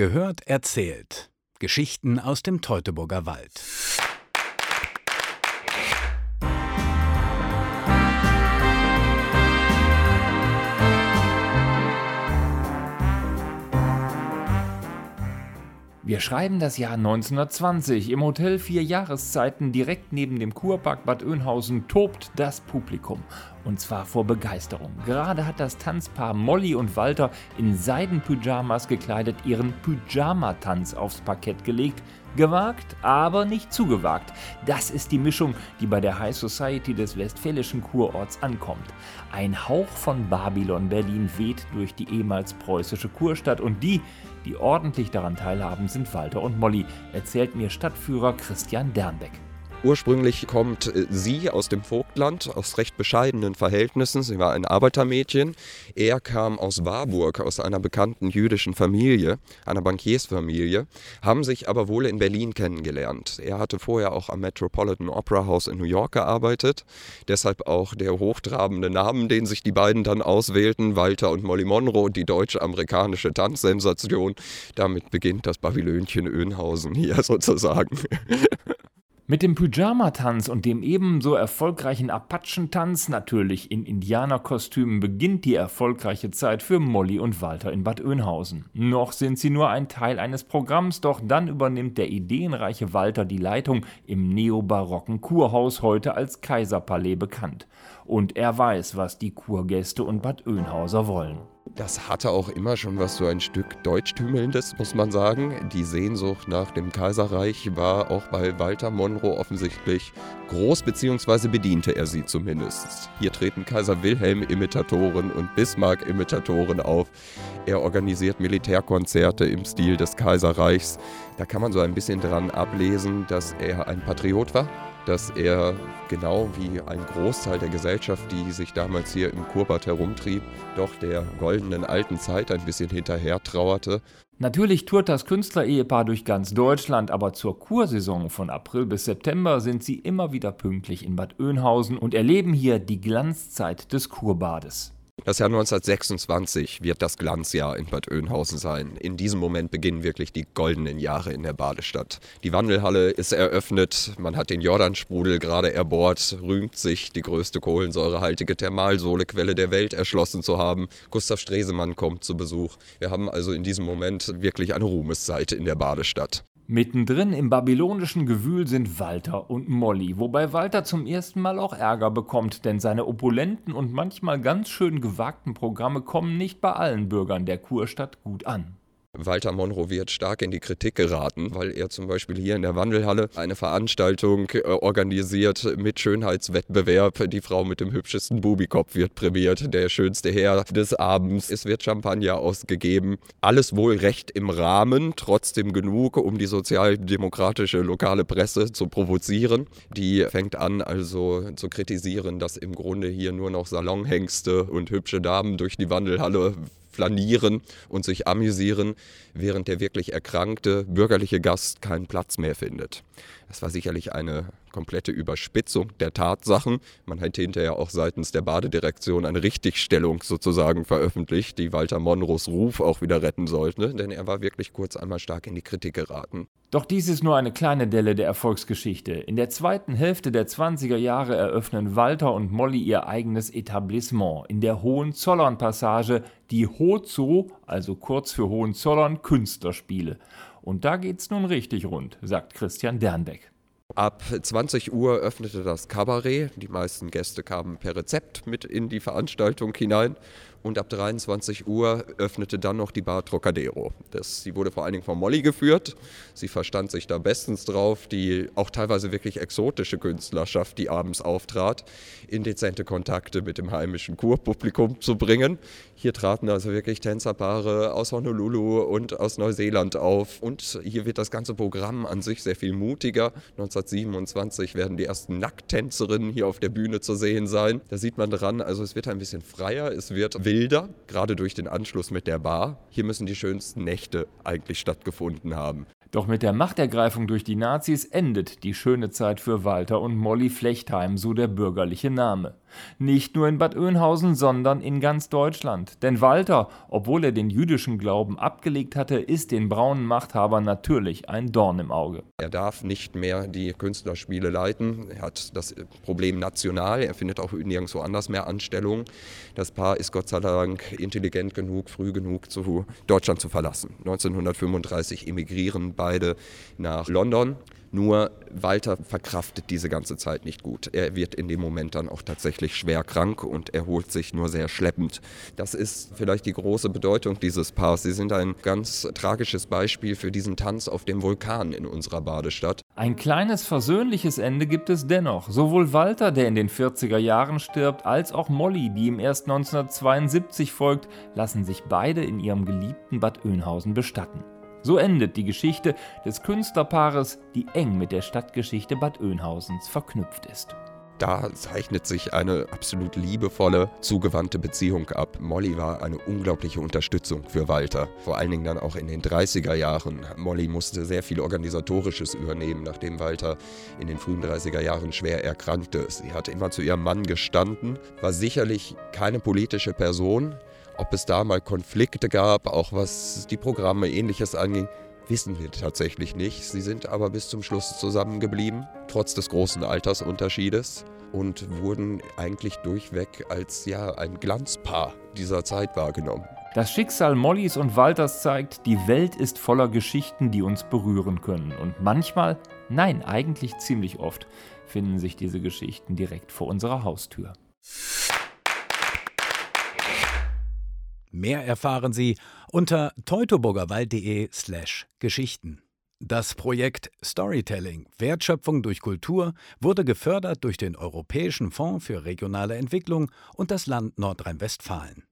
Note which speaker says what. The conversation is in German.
Speaker 1: Gehört erzählt. Geschichten aus dem Teutoburger Wald.
Speaker 2: Wir schreiben das Jahr 1920. Im Hotel Vier Jahreszeiten direkt neben dem Kurpark Bad Oeynhausen tobt das Publikum. Und zwar vor Begeisterung. Gerade hat das Tanzpaar Molly und Walter in Seidenpyjamas gekleidet ihren Pyjama-Tanz aufs Parkett gelegt. Gewagt, aber nicht zugewagt. Das ist die Mischung, die bei der High Society des westfälischen Kurorts ankommt. Ein Hauch von Babylon Berlin weht durch die ehemals preußische Kurstadt und die, die ordentlich daran teilhaben, sind Walter und Molly, erzählt mir Stadtführer Christian Dernbeck.
Speaker 3: Ursprünglich kommt äh, sie aus dem Vogtland, aus recht bescheidenen Verhältnissen. Sie war ein Arbeitermädchen. Er kam aus Warburg, aus einer bekannten jüdischen Familie, einer Bankiersfamilie, haben sich aber wohl in Berlin kennengelernt. Er hatte vorher auch am Metropolitan Opera House in New York gearbeitet. Deshalb auch der hochtrabende Name, den sich die beiden dann auswählten, Walter und Molly Monroe, die deutsch-amerikanische Tanzsensation. Damit beginnt das Babylönchen Önhausen hier sozusagen.
Speaker 2: Mit dem Pyjama-Tanz und dem ebenso erfolgreichen Apachentanz, natürlich in Indianerkostümen, beginnt die erfolgreiche Zeit für Molly und Walter in Bad Oeynhausen. Noch sind sie nur ein Teil eines Programms, doch dann übernimmt der ideenreiche Walter die Leitung im neobarocken Kurhaus, heute als Kaiserpalais bekannt. Und er weiß, was die Kurgäste und Bad Oeynhauser wollen.
Speaker 3: Das hatte auch immer schon was so ein Stück Deutschtümelndes, muss man sagen. Die Sehnsucht nach dem Kaiserreich war auch bei Walter Monroe offensichtlich groß, beziehungsweise bediente er sie zumindest. Hier treten Kaiser Wilhelm-Imitatoren und Bismarck-Imitatoren auf. Er organisiert Militärkonzerte im Stil des Kaiserreichs. Da kann man so ein bisschen dran ablesen, dass er ein Patriot war dass er genau wie ein Großteil der Gesellschaft, die sich damals hier im Kurbad herumtrieb, doch der goldenen alten Zeit ein bisschen hinterher trauerte.
Speaker 2: Natürlich tourt das Künstlerehepaar durch ganz Deutschland, aber zur Kursaison von April bis September sind sie immer wieder pünktlich in Bad Oeynhausen und erleben hier die Glanzzeit des Kurbades.
Speaker 3: Das Jahr 1926 wird das Glanzjahr in Bad Oeynhausen sein. In diesem Moment beginnen wirklich die goldenen Jahre in der Badestadt. Die Wandelhalle ist eröffnet, man hat den Jordansprudel gerade erbohrt, rühmt sich, die größte kohlensäurehaltige Thermalsohlequelle der Welt erschlossen zu haben. Gustav Stresemann kommt zu Besuch. Wir haben also in diesem Moment wirklich eine Ruhmesseite in der Badestadt.
Speaker 2: Mittendrin im babylonischen Gewühl sind Walter und Molly, wobei Walter zum ersten Mal auch Ärger bekommt, denn seine opulenten und manchmal ganz schön gewagten Programme kommen nicht bei allen Bürgern der Kurstadt gut an.
Speaker 3: Walter Monroe wird stark in die Kritik geraten, weil er zum Beispiel hier in der Wandelhalle eine Veranstaltung äh, organisiert mit Schönheitswettbewerb. Die Frau mit dem hübschesten Bubikopf wird prämiert, der schönste Herr des Abends. Es wird Champagner ausgegeben. Alles wohl recht im Rahmen, trotzdem genug, um die sozialdemokratische lokale Presse zu provozieren. Die fängt an also zu kritisieren, dass im Grunde hier nur noch Salonhengste und hübsche Damen durch die Wandelhalle flanieren und sich amüsieren, während der wirklich erkrankte bürgerliche Gast keinen Platz mehr findet. Das war sicherlich eine komplette Überspitzung der Tatsachen. Man hätte hinterher auch seitens der Badedirektion eine Richtigstellung sozusagen veröffentlicht, die Walter Monros Ruf auch wieder retten sollte, denn er war wirklich kurz einmal stark in die Kritik geraten.
Speaker 2: Doch dies ist nur eine kleine Delle der Erfolgsgeschichte. In der zweiten Hälfte der 20er Jahre eröffnen Walter und Molly ihr eigenes Etablissement in der Hohenzollern-Passage, die Hozo, also kurz für Hohenzollern, Künstlerspiele. Und da geht's nun richtig rund, sagt Christian Dernbeck.
Speaker 3: Ab 20 Uhr öffnete das Kabarett. Die meisten Gäste kamen per Rezept mit in die Veranstaltung hinein und ab 23 Uhr öffnete dann noch die Bar Trocadero. Das, sie wurde vor allen Dingen von Molly geführt. Sie verstand sich da bestens drauf, die auch teilweise wirklich exotische Künstlerschaft, die abends auftrat, in dezente Kontakte mit dem heimischen Kurpublikum zu bringen. Hier traten also wirklich Tänzerpaare aus Honolulu und aus Neuseeland auf. Und hier wird das ganze Programm an sich sehr viel mutiger. 1927 werden die ersten Nackttänzerinnen hier auf der Bühne zu sehen sein. Da sieht man dran, also es wird ein bisschen freier, es wird wilder, gerade durch den Anschluss mit der Bar. Hier müssen die schönsten Nächte eigentlich stattgefunden haben.
Speaker 2: Doch mit der Machtergreifung durch die Nazis endet die schöne Zeit für Walter und Molly Flechtheim, so der bürgerliche Name. Nicht nur in Bad Oeynhausen, sondern in ganz Deutschland. Denn Walter, obwohl er den jüdischen Glauben abgelegt hatte, ist den braunen Machthabern natürlich ein Dorn im Auge.
Speaker 3: Er darf nicht mehr die Künstlerspiele leiten. Er hat das Problem national. Er findet auch nirgendwo anders mehr Anstellung. Das Paar ist Gott sei Dank intelligent genug, früh genug, zu Deutschland zu verlassen. 1935 emigrieren beide nach London. Nur Walter verkraftet diese ganze Zeit nicht gut. Er wird in dem Moment dann auch tatsächlich schwer krank und erholt sich nur sehr schleppend. Das ist vielleicht die große Bedeutung dieses Paars. Sie sind ein ganz tragisches Beispiel für diesen Tanz auf dem Vulkan in unserer Badestadt.
Speaker 2: Ein kleines versöhnliches Ende gibt es dennoch. Sowohl Walter, der in den 40er Jahren stirbt, als auch Molly, die ihm erst 1972 folgt, lassen sich beide in ihrem geliebten Bad Oeynhausen bestatten. So endet die Geschichte des Künstlerpaares, die eng mit der Stadtgeschichte Bad Oeynhausens verknüpft ist.
Speaker 3: Da zeichnet sich eine absolut liebevolle, zugewandte Beziehung ab. Molly war eine unglaubliche Unterstützung für Walter. Vor allen Dingen dann auch in den 30er Jahren. Molly musste sehr viel Organisatorisches übernehmen, nachdem Walter in den frühen 30er Jahren schwer erkrankte. Sie hat immer zu ihrem Mann gestanden, war sicherlich keine politische Person, ob es da mal Konflikte gab, auch was die Programme ähnliches anging, wissen wir tatsächlich nicht. Sie sind aber bis zum Schluss zusammengeblieben, trotz des großen Altersunterschiedes und wurden eigentlich durchweg als ja ein Glanzpaar dieser Zeit wahrgenommen.
Speaker 2: Das Schicksal Mollys und Walters zeigt, die Welt ist voller Geschichten, die uns berühren können. Und manchmal, nein, eigentlich ziemlich oft, finden sich diese Geschichten direkt vor unserer Haustür.
Speaker 1: Mehr erfahren Sie unter teutoburgerwald.de/slash Geschichten. Das Projekt Storytelling Wertschöpfung durch Kultur wurde gefördert durch den Europäischen Fonds für regionale Entwicklung und das Land Nordrhein-Westfalen.